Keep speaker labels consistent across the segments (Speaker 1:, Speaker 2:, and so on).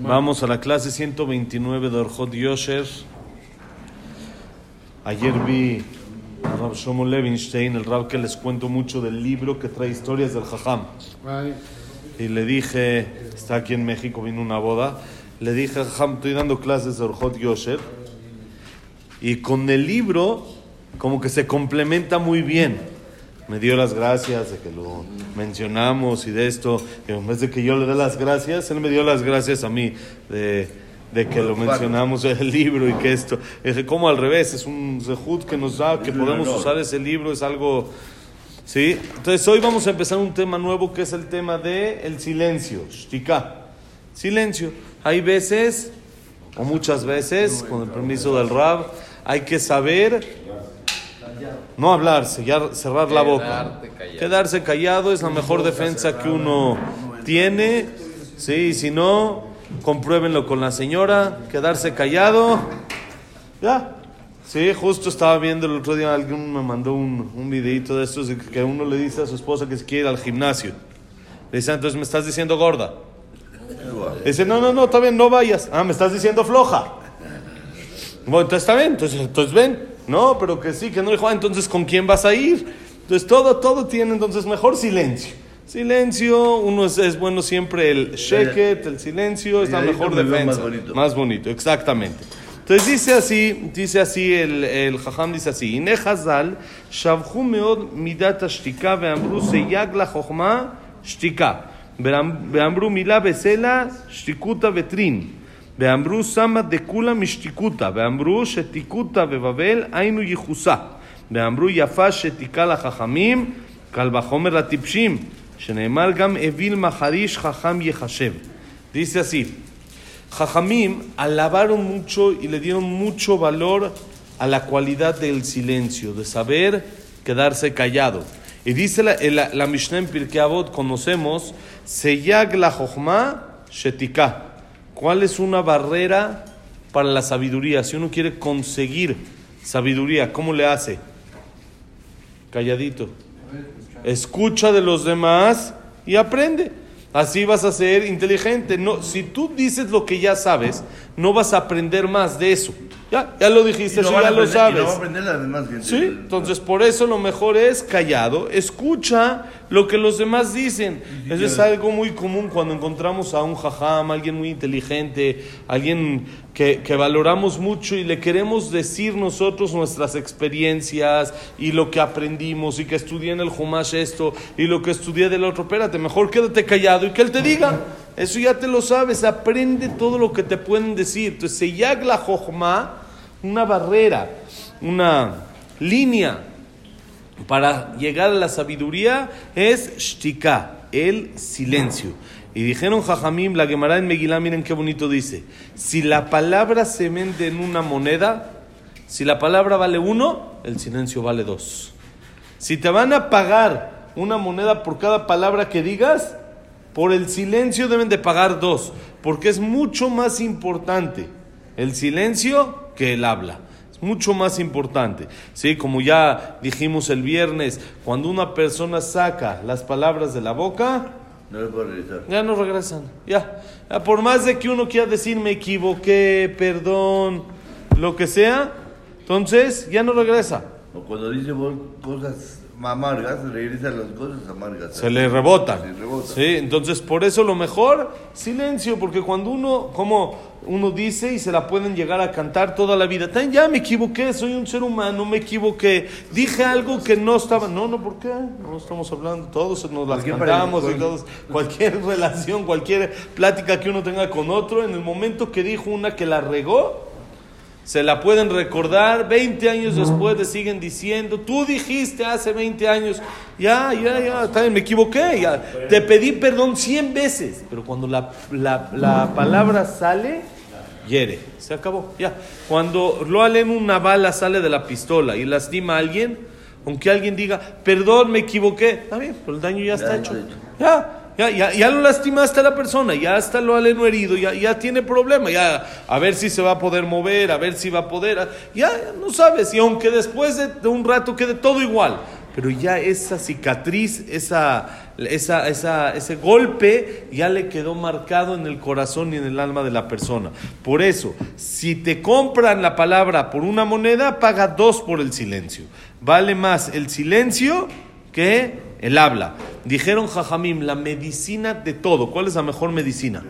Speaker 1: Vamos a la clase 129 de Orjot Yosher. Ayer vi a Rab Shlomo Levinstein, el rab que les cuento mucho del libro que trae historias del Jajam. Y le dije, está aquí en México, vino una boda. Le dije, Jajam, estoy dando clases de Orjot Yosher. Y con el libro, como que se complementa muy bien me dio las gracias de que lo mencionamos y de esto. Y en vez de que yo le dé las gracias, él me dio las gracias a mí de, de que lo mencionamos en el libro y que esto. Es como al revés, es un zehut que nos da, que podemos usar ese libro, es algo. ¿Sí? Entonces hoy vamos a empezar un tema nuevo que es el tema del el silencio, shtika. Silencio. Hay veces, o muchas veces, con el permiso del Rab, hay que saber no hablar, cerrar la boca. Quedarse callado es la mejor defensa que uno tiene. Sí, si no, compruébenlo con la señora. Quedarse callado. Ya. Sí, justo estaba viendo el otro día, alguien me mandó un, un videito de estos que uno le dice a su esposa que se quiere ir al gimnasio. Le dice, entonces me estás diciendo gorda. dice, no, no, no, está bien, no vayas. Ah, me estás diciendo floja. Bueno, entonces está bien, entonces, entonces ven. No, pero que sí, que no dijo, ah, entonces ¿con quién vas a ir? Entonces todo, todo tiene entonces mejor silencio. Silencio, uno es, bueno siempre el sheket, el silencio, es la mejor defensa. Más bonito. más bonito. exactamente. Entonces dice así, dice así el, el Jajam dice así, Ine Hazal, Shavhu meod midat shtika ve'amru seyag la chokhma shtika, ve'amru mila besela shtikuta vetrin. ואמרו שמה דכולה משתיקותא, ואמרו שתיקותא בבבל היינו ייחוסה, ואמרו יפה שתיקה לחכמים, קל וחומר לטיפשים, שנאמר גם אוויל מחריש חכם יחשב. Dice así, Jajamim alabaron mucho y le dieron mucho valor a la cualidad del silencio, de saber quedarse callado. Y dice la, la, la Mishnah en Pirkei Avot, conocemos, Seyag la Jochma Shetika. ¿Cuál es una barrera para la sabiduría? Si uno quiere conseguir sabiduría, ¿cómo le hace? Calladito. Escucha de los demás y aprende. Así vas a ser inteligente. No, si tú dices lo que ya sabes, no vas a aprender más de eso. Ya, ya lo dijiste, eso ya lo sabes. sí, entonces por eso lo mejor es callado, escucha lo que los demás dicen. Eso es algo muy común cuando encontramos a un jajam, alguien muy inteligente, alguien que, que, valoramos mucho y le queremos decir nosotros nuestras experiencias y lo que aprendimos y que estudié en el Humash esto y lo que estudié del otro. Espérate, mejor quédate callado y que él te diga. Eso ya te lo sabes, aprende todo lo que te pueden decir. Entonces, se la Jochma una barrera, una línea para llegar a la sabiduría es shtika, el silencio. Y dijeron Jajamim, la Gemara en Megilá, miren qué bonito dice. Si la palabra se vende en una moneda, si la palabra vale uno, el silencio vale dos. Si te van a pagar una moneda por cada palabra que digas, por el silencio deben de pagar dos, porque es mucho más importante el silencio que él habla. Es mucho más importante. ¿sí? Como ya dijimos el viernes, cuando una persona saca las palabras de la boca, ya no regresan. Ya. Por más de que uno quiera decir me equivoqué, perdón, lo que sea, entonces ya no regresa.
Speaker 2: O cuando dice cosas amargas, regresa las cosas amargas.
Speaker 1: Se le rebota. Sí, entonces por eso lo mejor, silencio, porque cuando uno, como uno dice y se la pueden llegar a cantar toda la vida. Ya me equivoqué, soy un ser humano, me equivoqué. Dije algo que no estaba. No, no, ¿por qué? No estamos hablando, todos nos las cantamos y todos. Cualquier relación, cualquier plática que uno tenga con otro, en el momento que dijo una que la regó, se la pueden recordar 20 años después, le siguen diciendo, tú dijiste hace 20 años, ya, ya, ya, también me equivoqué, ya, te pedí perdón 100 veces, pero cuando la, la, la palabra sale, hiere, se acabó, ya. Cuando lo en una bala sale de la pistola y lastima a alguien, aunque alguien diga, perdón, me equivoqué, está bien, pero el daño ya está hecho. Ya, ya, ya, ya, lo lastimaste a la persona, ya está lo aleno herido, ya, ya tiene problema, ya a ver si se va a poder mover, a ver si va a poder, ya, no sabes, y aunque después de, un rato quede todo igual, pero ya esa cicatriz, esa, esa, esa, ese golpe ya le quedó marcado en el corazón y en el alma de la persona. Por eso, si te compran la palabra por una moneda, paga dos por el silencio. Vale más el silencio que el habla. Dijeron Jajamim, la medicina de todo. ¿Cuál es la mejor medicina?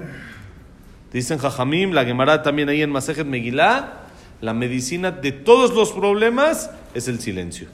Speaker 1: Dicen Jajamim, la Gemara también ahí en Masejet Megillah, la medicina de todos los problemas es el silencio.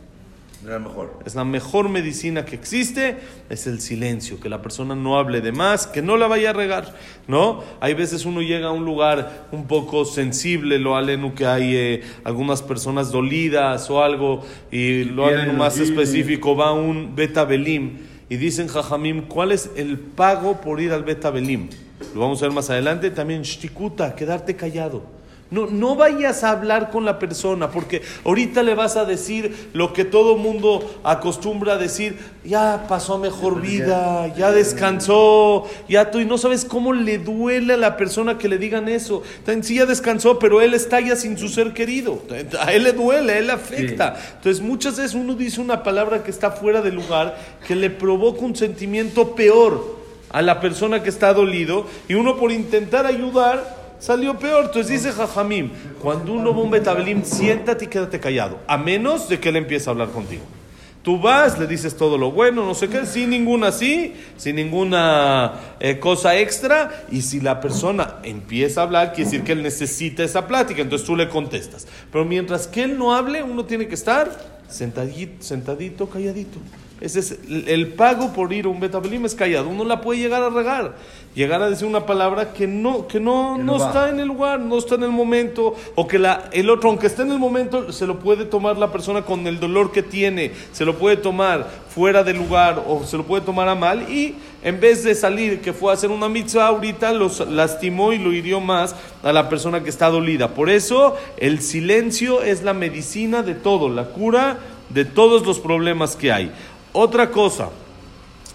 Speaker 2: La mejor.
Speaker 1: Es la mejor medicina que existe, es el silencio, que la persona no hable de más, que no la vaya a regar, ¿no? Hay veces uno llega a un lugar un poco sensible, lo aleno que hay eh, algunas personas dolidas o algo, y lo aleno más específico, va un beta belim, y dicen Jajamim, ¿cuál es el pago por ir al beta belim? Lo vamos a ver más adelante, también shtikuta, quedarte callado. No, no vayas a hablar con la persona, porque ahorita le vas a decir lo que todo mundo acostumbra a decir, ya pasó mejor vida, ya descansó, ya tú, y no sabes cómo le duele a la persona que le digan eso. Sí, ya descansó, pero él está ya sin su ser querido. A él le duele, a él le afecta. Entonces, muchas veces uno dice una palabra que está fuera de lugar, que le provoca un sentimiento peor a la persona que está dolido, y uno por intentar ayudar salió peor. Entonces dice Jajamim, cuando uno va a un siéntate y quédate callado, a menos de que él empiece a hablar contigo. Tú vas, le dices todo lo bueno, no sé qué, sin ninguna sí, sin ninguna eh, cosa extra. Y si la persona empieza a hablar, quiere decir que él necesita esa plática, entonces tú le contestas. Pero mientras que él no hable, uno tiene que estar sentadito, sentadito calladito. Ese es el pago por ir a un betabelim es callado. Uno la puede llegar a regar, llegar a decir una palabra que no, que no, no, está en el lugar, no está en el momento, o que la, el otro, aunque esté en el momento, se lo puede tomar la persona con el dolor que tiene, se lo puede tomar fuera del lugar o se lo puede tomar a mal y en vez de salir que fue a hacer una mitzvah ahorita, los lastimó y lo hirió más a la persona que está dolida. Por eso el silencio es la medicina de todo, la cura de todos los problemas que hay. Otra cosa,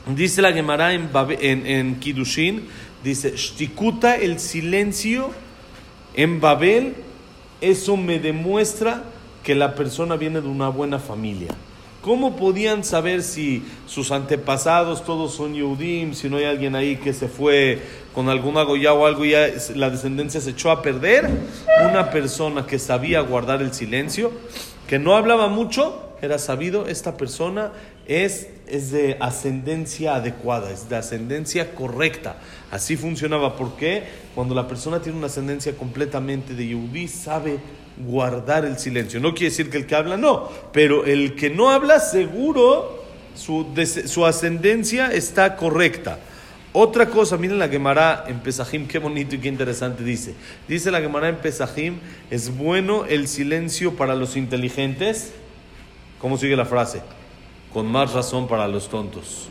Speaker 1: dice la Gemara en, en, en Kidushin, dice, Shtikuta, el silencio en Babel, eso me demuestra que la persona viene de una buena familia. ¿Cómo podían saber si sus antepasados todos son Yehudim, si no hay alguien ahí que se fue con alguna goya o algo y la descendencia se echó a perder? Una persona que sabía guardar el silencio, que no hablaba mucho, era sabido, esta persona es, es de ascendencia adecuada, es de ascendencia correcta. Así funcionaba. porque Cuando la persona tiene una ascendencia completamente de Yehudí, sabe guardar el silencio. No quiere decir que el que habla no, pero el que no habla seguro su, su ascendencia está correcta. Otra cosa, miren la Gemara en Pesajim, qué bonito y qué interesante dice. Dice la Gemara en Pesajim, es bueno el silencio para los inteligentes. ¿Cómo sigue la frase? Con más razón para los tontos.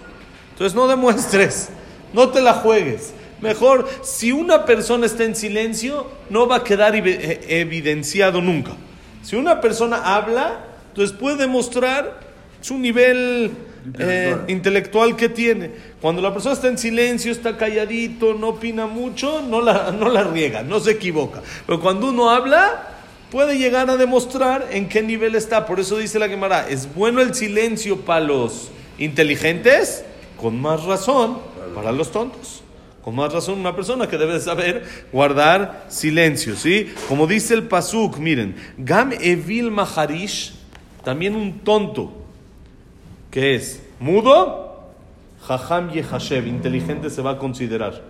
Speaker 1: Entonces no demuestres, no te la juegues. Mejor, si una persona está en silencio, no va a quedar eh, evidenciado nunca. Si una persona habla, entonces puede demostrar su nivel eh, intelectual que tiene. Cuando la persona está en silencio, está calladito, no opina mucho, no la, no la riega, no se equivoca. Pero cuando uno habla, puede llegar a demostrar en qué nivel está. Por eso dice la Gemara, es bueno el silencio para los inteligentes, con más razón para los tontos. Con más razón una persona que debe saber guardar silencio, ¿sí? Como dice el Pasuk, miren, Gam Evil Maharish, también un tonto, que es mudo, Jajam Yehashev, inteligente se va a considerar.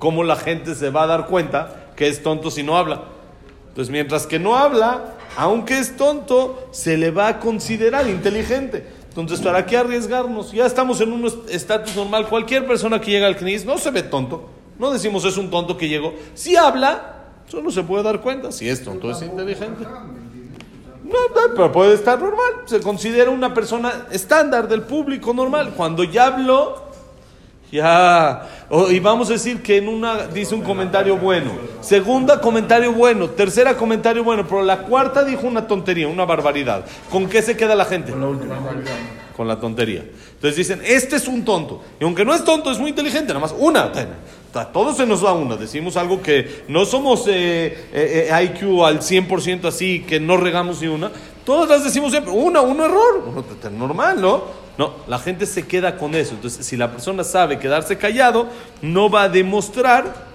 Speaker 1: ¿Cómo la gente se va a dar cuenta que es tonto si no habla? Entonces, mientras que no habla, aunque es tonto, se le va a considerar inteligente. Entonces, ¿para qué arriesgarnos? Ya estamos en un estatus normal. Cualquier persona que llega al CNIS no se ve tonto. No decimos es un tonto que llegó. Si habla, solo se puede dar cuenta. Si es tonto, es inteligente. No, pero puede estar normal. Se considera una persona estándar del público normal. Cuando ya habló, ya, y vamos a decir que en una dice un comentario bueno, segunda comentario bueno, tercera comentario bueno, pero la cuarta dijo una tontería, una barbaridad. ¿Con qué se queda la gente? Con la última Con la tontería. Entonces dicen, este es un tonto. Y aunque no es tonto, es muy inteligente, nada más una. A todos se nos va una. Decimos algo que no somos eh, eh, eh IQ al 100% así, que no regamos ni una. Todas las decimos siempre, una, un error, normal, ¿no? No, la gente se queda con eso. Entonces, si la persona sabe quedarse callado, no va a demostrar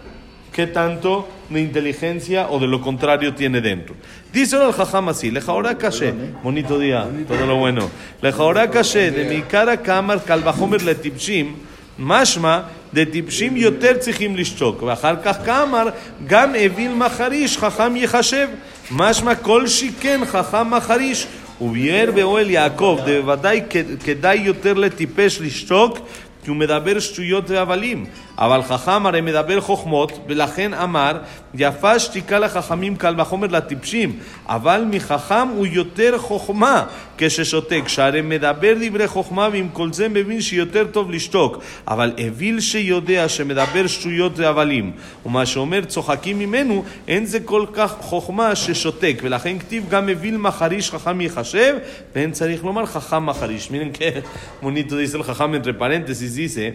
Speaker 1: qué tanto de inteligencia o de lo contrario tiene dentro. Dice el jajam así, lejaora caché, bonito día, todo lo bueno. Lejaora caché, de mi cara kamar kalvahomer le tipshim, mashma, de tipshim yoter tzihim lishchok. ואחר כך כאמר, גם אוויל מחריש חכם יחשב. משמע כל שכן חכם מחריש. וביאר באוהל יעקב, בוודאי כדאי יותר לטיפש לשתוק כי הוא מדבר שטויות והבלים. אבל חכם הרי מדבר חוכמות, ולכן אמר, יפה שתיקה לחכמים קל וחומר לטיפשים, אבל מחכם הוא יותר חוכמה כששותק, שהרי מדבר דברי חוכמה ועם כל זה מבין שיותר טוב לשתוק, אבל אוויל שיודע שמדבר שטויות והבלים, ומה שאומר צוחקים ממנו, אין זה כל כך חוכמה ששותק, ולכן כתיב גם אוויל מחריש חכם יחשב, ואין צריך לומר חכם מחריש. מיren que bonito dice el jajam entre paréntesis, dice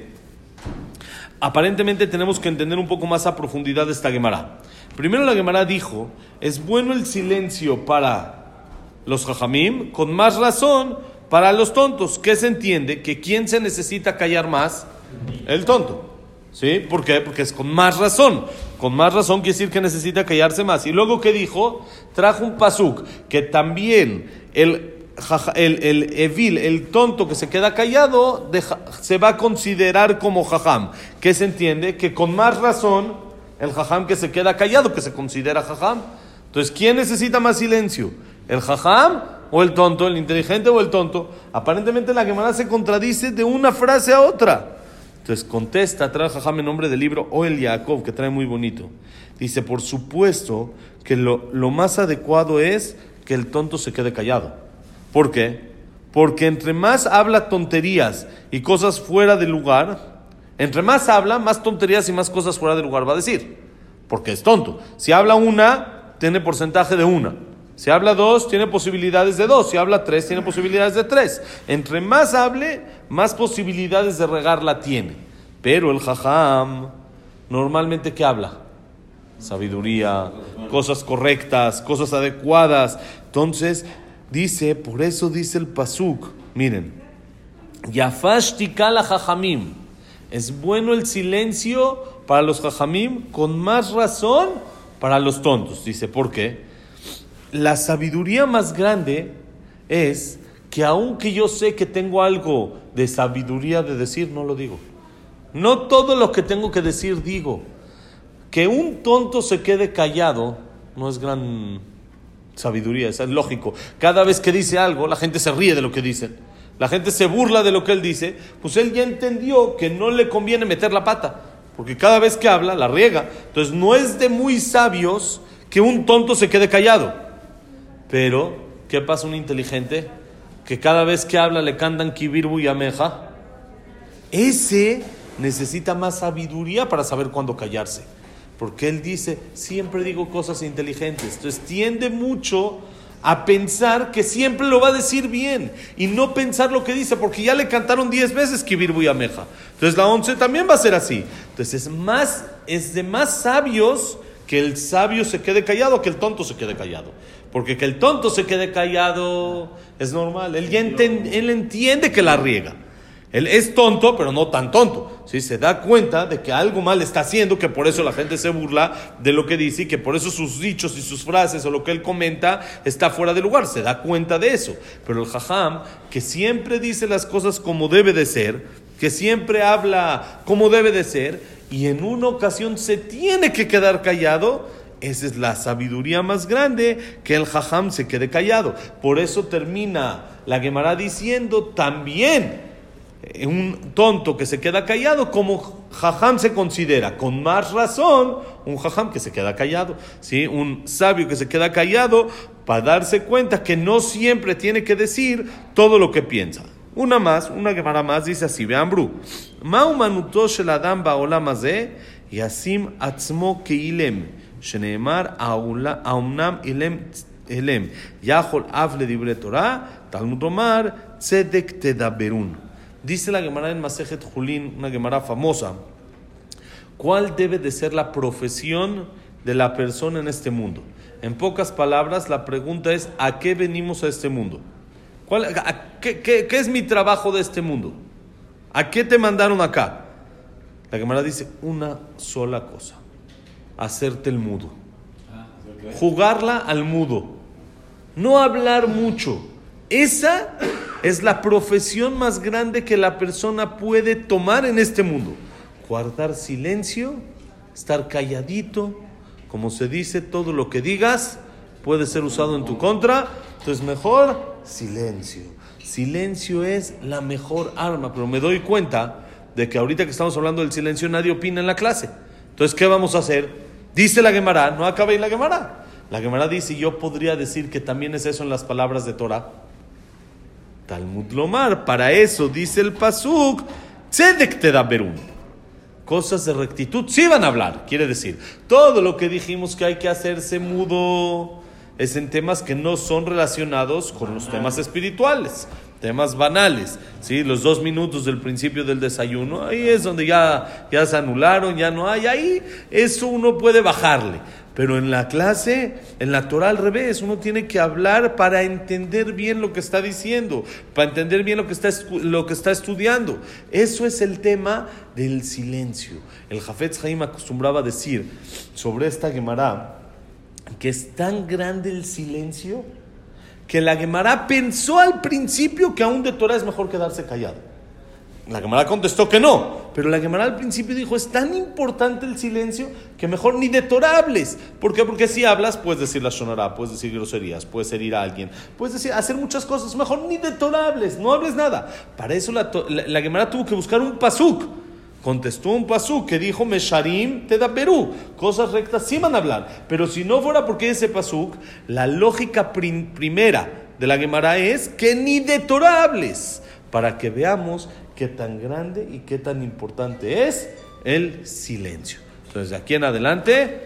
Speaker 1: aparentemente tenemos que entender un poco más a profundidad esta Gemara. Primero la Gemara dijo, es bueno el silencio para los jajamim, con más razón para los tontos. ¿Qué se entiende? Que quién se necesita callar más? El tonto. ¿Sí? ¿Por qué? Porque es con más razón. Con más razón quiere decir que necesita callarse más. Y luego, ¿qué dijo? Trajo un pasuk, que también el el, el evil, el tonto que se queda callado, se va a considerar como jajam. ¿Qué se entiende? Que con más razón el jajam que se queda callado, que se considera jajam. Entonces, ¿quién necesita más silencio? ¿El jajam o el tonto? ¿El inteligente o el tonto? Aparentemente la Gemara se contradice de una frase a otra. Entonces contesta, trae jajam en nombre del libro O el Jacob, que trae muy bonito. Dice, por supuesto que lo, lo más adecuado es que el tonto se quede callado. ¿Por qué? Porque entre más habla tonterías y cosas fuera de lugar, entre más habla, más tonterías y más cosas fuera de lugar va a decir. Porque es tonto. Si habla una, tiene porcentaje de una. Si habla dos, tiene posibilidades de dos. Si habla tres, tiene posibilidades de tres. Entre más hable, más posibilidades de regarla tiene. Pero el jajam, normalmente, ¿qué habla? Sabiduría, cosas correctas, cosas adecuadas. Entonces, Dice, por eso dice el Pasuk, miren, Yafashtikala Jajamim. Es bueno el silencio para los Jajamim, con más razón para los tontos. Dice, ¿por qué? La sabiduría más grande es que aunque yo sé que tengo algo de sabiduría de decir, no lo digo. No todo lo que tengo que decir digo. Que un tonto se quede callado no es gran sabiduría, es lógico. Cada vez que dice algo, la gente se ríe de lo que dicen. La gente se burla de lo que él dice, pues él ya entendió que no le conviene meter la pata, porque cada vez que habla la riega. Entonces no es de muy sabios que un tonto se quede callado. Pero, ¿qué pasa un inteligente? Que cada vez que habla le cantan kibirbu y ameja. Ese necesita más sabiduría para saber cuándo callarse. Porque él dice, siempre digo cosas inteligentes. Entonces tiende mucho a pensar que siempre lo va a decir bien y no pensar lo que dice, porque ya le cantaron diez veces que y Ameja. Entonces la once también va a ser así. Entonces es, más, es de más sabios que el sabio se quede callado que el tonto se quede callado. Porque que el tonto se quede callado es normal. Él, ya él entiende que la riega. Él es tonto, pero no tan tonto. ¿sí? Se da cuenta de que algo mal está haciendo, que por eso la gente se burla de lo que dice y que por eso sus dichos y sus frases o lo que él comenta está fuera de lugar. Se da cuenta de eso. Pero el jajam, que siempre dice las cosas como debe de ser, que siempre habla como debe de ser, y en una ocasión se tiene que quedar callado, esa es la sabiduría más grande que el jajam se quede callado. Por eso termina la Gemara diciendo también un tonto que se queda callado, como jajam se considera, con más razón, un jajam que se queda callado, ¿sí? un sabio que se queda callado para darse cuenta que no siempre tiene que decir todo lo que piensa. Una más, una gemara más dice así, vean bru, shel adam ba'olam yasim atzmo keilem, sheneemar aumnam ilem elem, yachol av le Torah, Talmud Omar, tzedek tedaberun. Dice la Gemara en Masejet Julín, una Gemara famosa, ¿cuál debe de ser la profesión de la persona en este mundo. En pocas palabras, la pregunta es, ¿a qué venimos a este mundo? ¿Cuál, qué, qué, es mi trabajo de este mundo? ¿A qué te mandaron acá? La Gemara dice una sola cosa, hacerte el mudo. Jugarla al mudo. No hablar mucho. Esa es la profesión más grande que la persona puede tomar en este mundo. Guardar silencio, estar calladito, como se dice, todo lo que digas puede ser usado en tu contra. Entonces mejor silencio. Silencio es la mejor arma, pero me doy cuenta de que ahorita que estamos hablando del silencio nadie opina en la clase. Entonces, ¿qué vamos a hacer? Dice la Gemara, no acaba en la Gemara. La Gemara dice, yo podría decir que también es eso en las palabras de Torah. Talmud Lomar, para eso dice el Pasuk, Tzedek te da. Cosas de rectitud sí van a hablar, quiere decir, todo lo que dijimos que hay que hacerse mudo es en temas que no son relacionados con los temas espirituales, temas banales. ¿sí? Los dos minutos del principio del desayuno, ahí es donde ya, ya se anularon, ya no hay, ahí eso uno puede bajarle. Pero en la clase, en la Torah al revés, uno tiene que hablar para entender bien lo que está diciendo, para entender bien lo que está, lo que está estudiando. Eso es el tema del silencio. El Jafetz Haim acostumbraba a decir sobre esta Gemara que es tan grande el silencio que la Gemara pensó al principio que aún de Torah es mejor quedarse callado. La Gemara contestó que no, pero la Gemara al principio dijo, es tan importante el silencio que mejor ni de torables. ¿Por qué? Porque si hablas, puedes decir la sonará, puedes decir groserías, puedes herir a alguien, puedes decir, hacer muchas cosas, mejor ni de torables, no hables nada. Para eso la, la, Gemara tuvo que buscar un pasuk. Contestó un pasuk que dijo, Mesharim te da Perú. Cosas rectas sí van a hablar. Pero si no fuera porque ese pasuk, la lógica primera de la Gemara es que ni de torables. Para que veamos qué tan grande y qué tan importante es el silencio. Entonces, de aquí en adelante,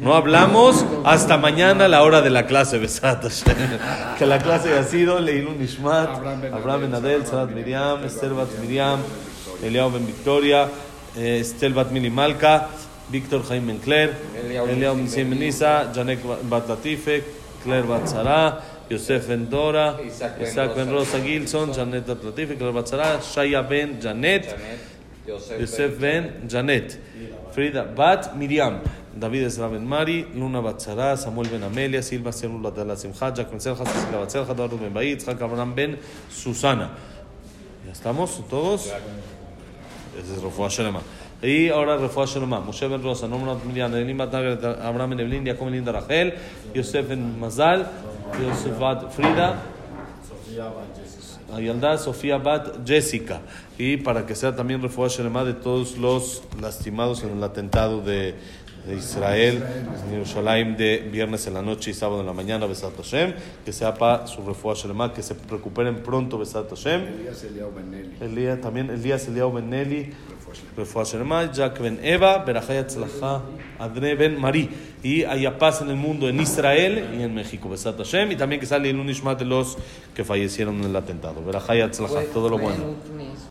Speaker 1: no hablamos hasta mañana a la hora de la clase, besatos. que la clase ha sido Leilun Nishmat, Abraham Ben Adel, Sarat Miriam, Esther Bat Miriam, Eliao Ben Victoria, eh, Estel Bat Mili Malka, Víctor Jaime Ben Claire, Eliao Ben Simenisa, Janek Bat Latife, Claire Bat Zara, Yosef Ben Isaac Ben Rosa Gilson, Janet Atlatifi, Clara Batzara, Shaya Ben Janet, Yosef Ben Janet, Frida Bat Miriam, David Ezra Ben Mari, Luna Batzara, Samuel Ben Amelia, Silva Selula de la Cecilia Batzelja, Eduardo Ben Baid, Jack Abraham Ben Susana. ¿Ya estamos todos? Es Rofua Shelema. Y ahora Refuah Shalomah, Moshe Ben Rosa, Norman Miriam, Elim Bat Abraham Ben Evelyn, Jacob Linda Rachel, Yosef Ben Mazal, Yosef Bat Frida, Ayalda Sofía Bat Jessica. Y para que sea también refuerzo Shelema de todos los lastimados en el atentado de, de Israel, en Yerushalayim de viernes en la noche y sábado en la mañana, Besat Hashem, que sea para su refugio Shalema, que se recuperen pronto, Besat Hashem. Elías Eliao Benelli. Elías, también Elías Eliao Benelli, refugio Shalema, Jack Ben Eva, Berajaya Tzlacha, Adne Ben Marí. Y haya paz en el mundo, en Israel y en México, Besat Hashem, y también que sale el Unishmat de los que fallecieron en el atentado. Berajaya Tzlacha, todo lo bueno.